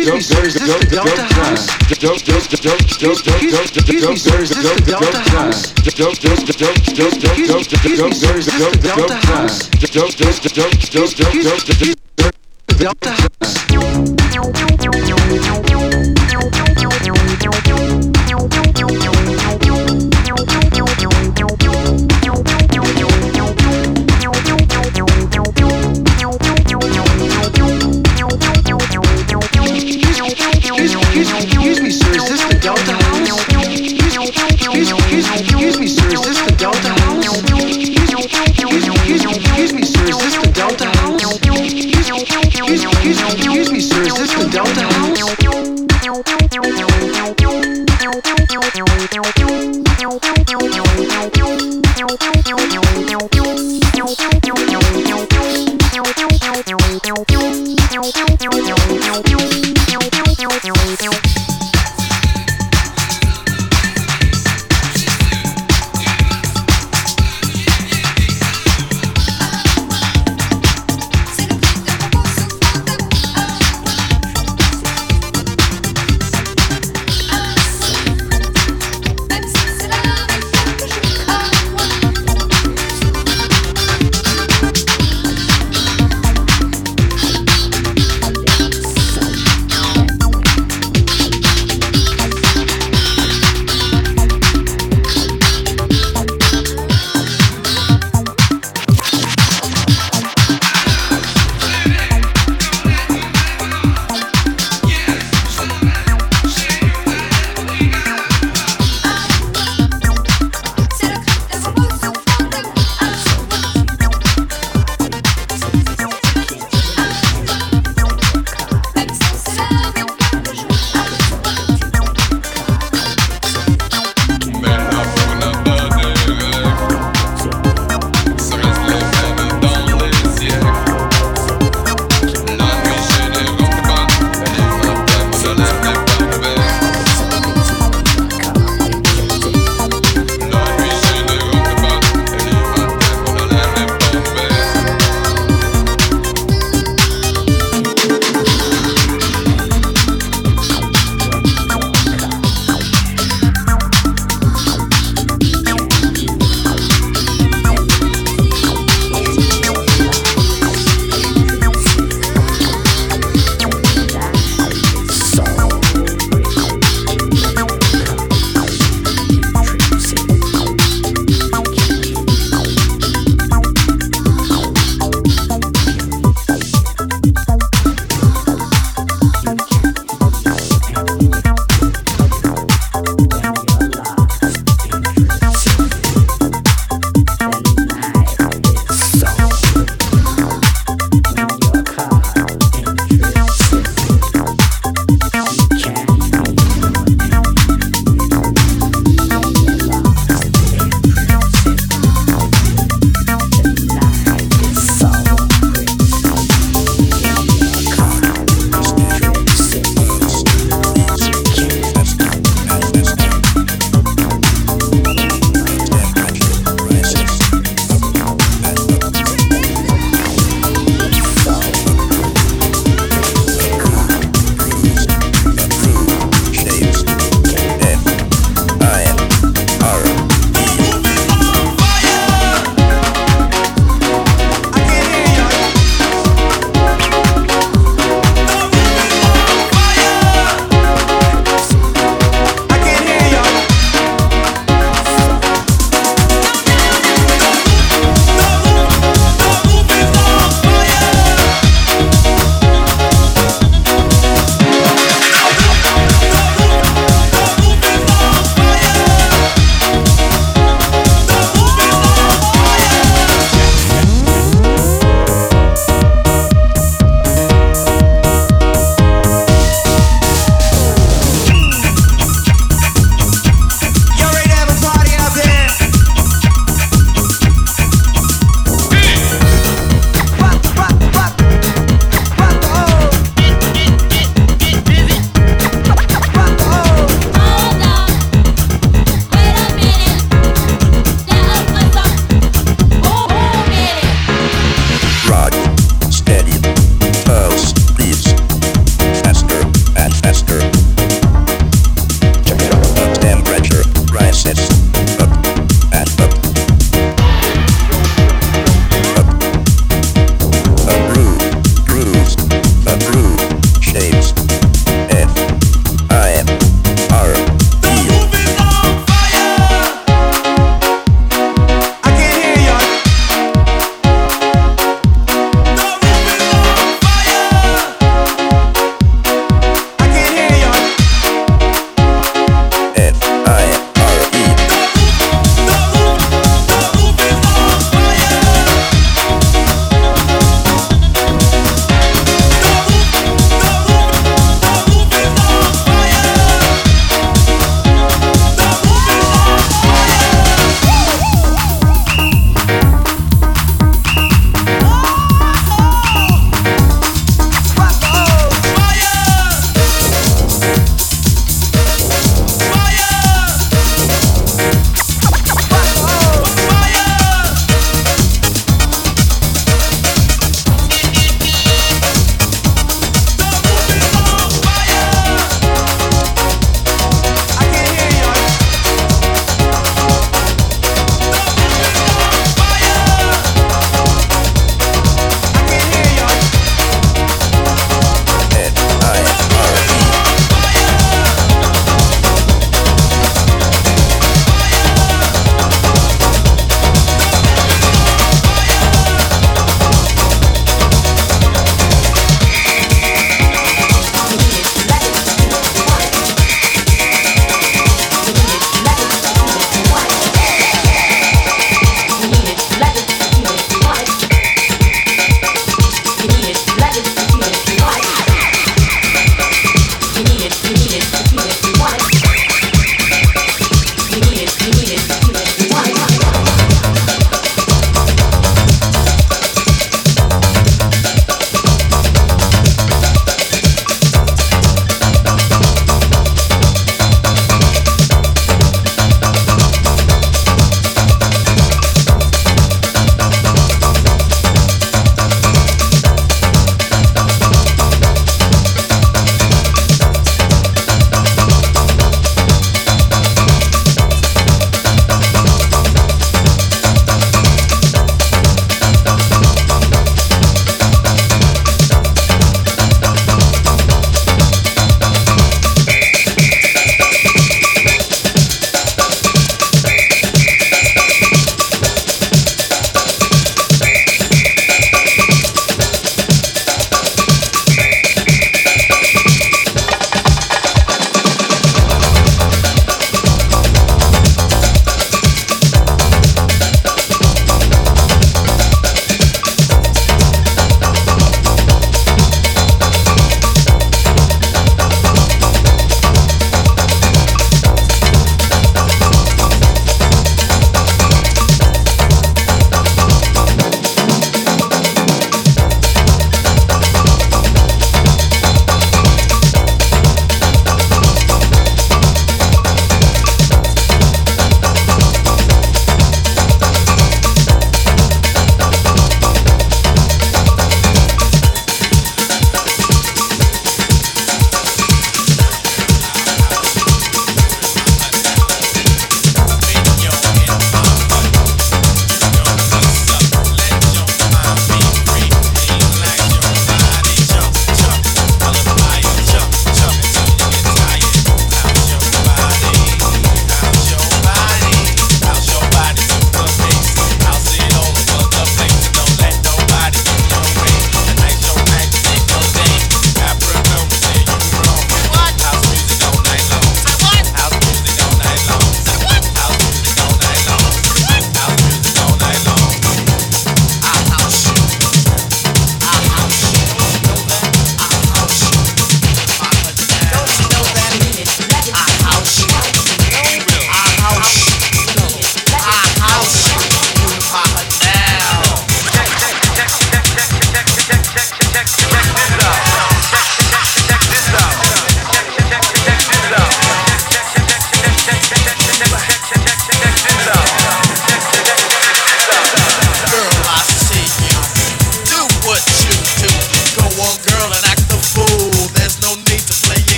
Excuse me, sir, is this the Delta House? Excuse me, sir, is this the Delta House? Excuse me, sir, is this the Delta House?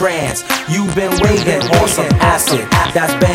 Trance. You've been waiting on some acid that's banging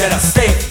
sharper I a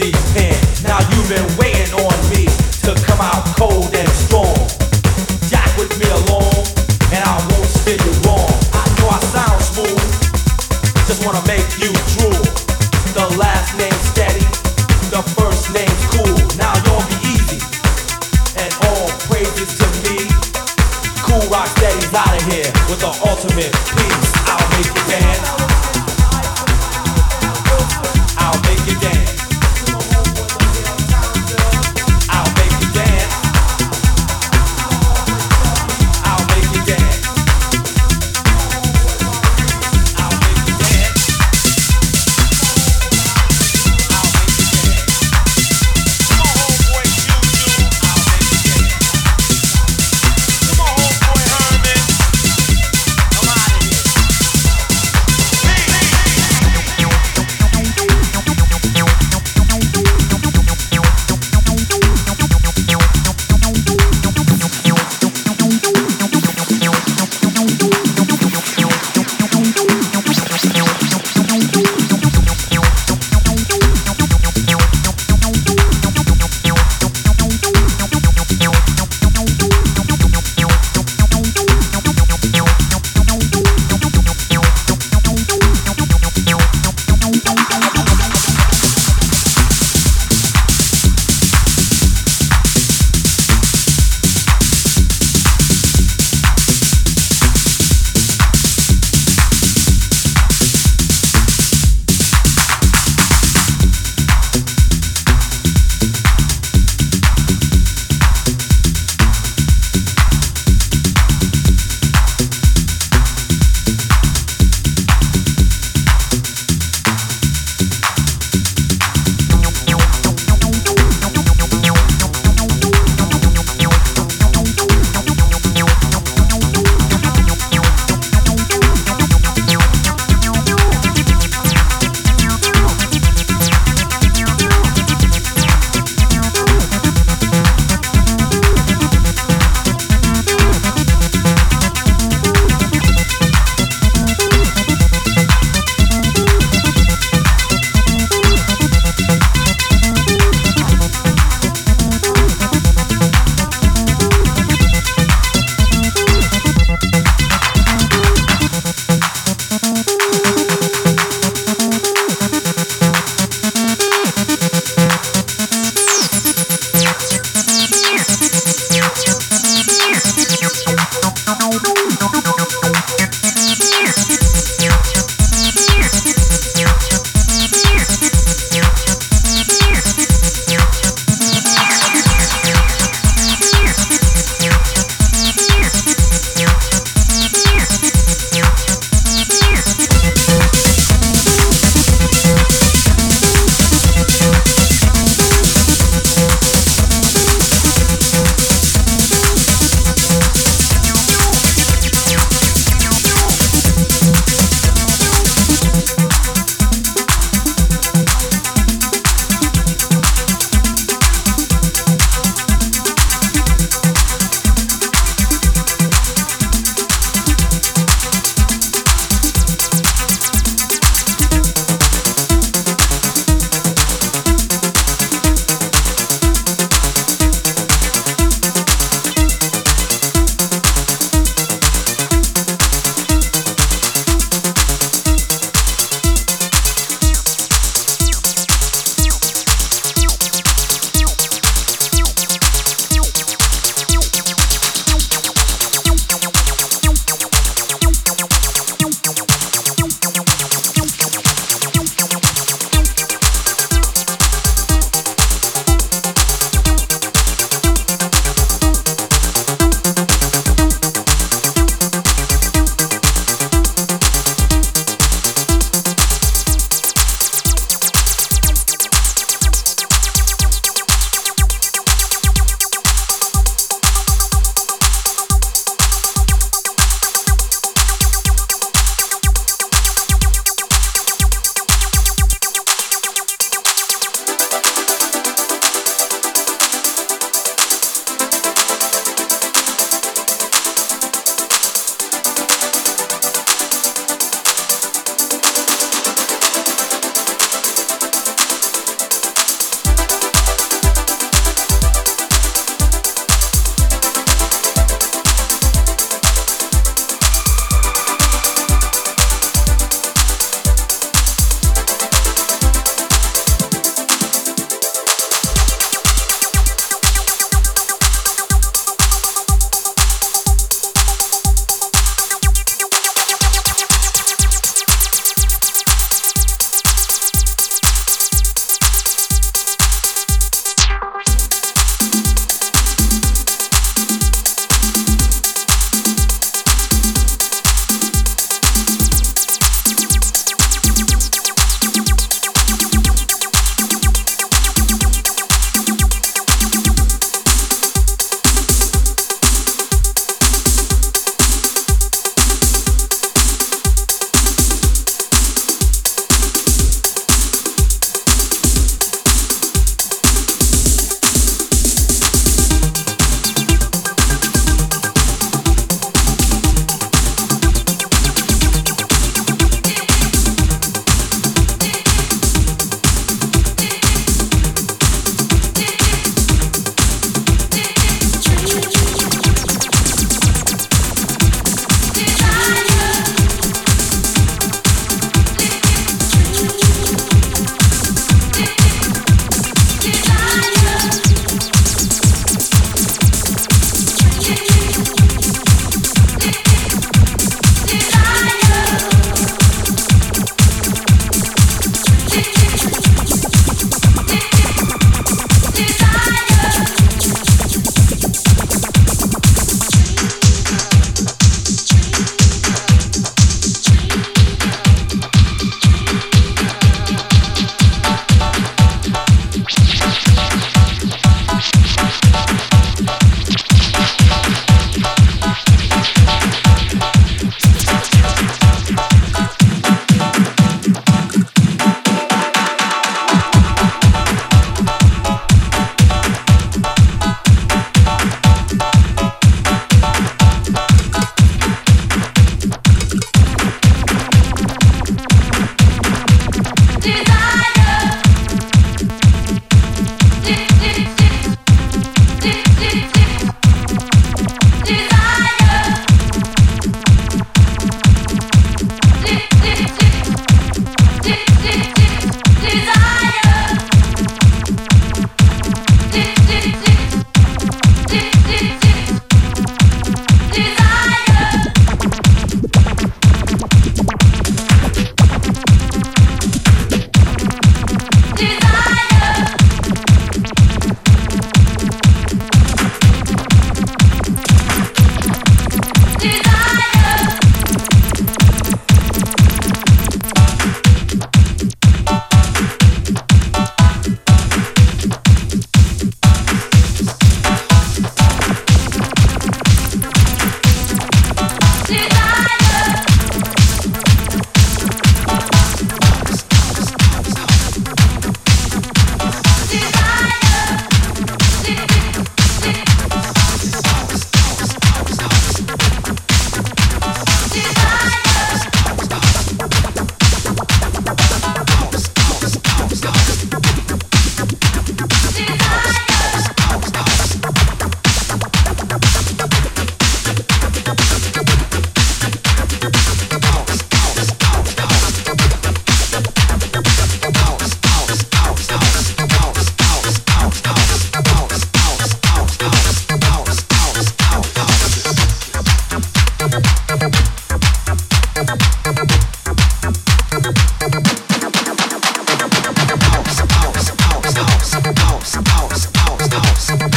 house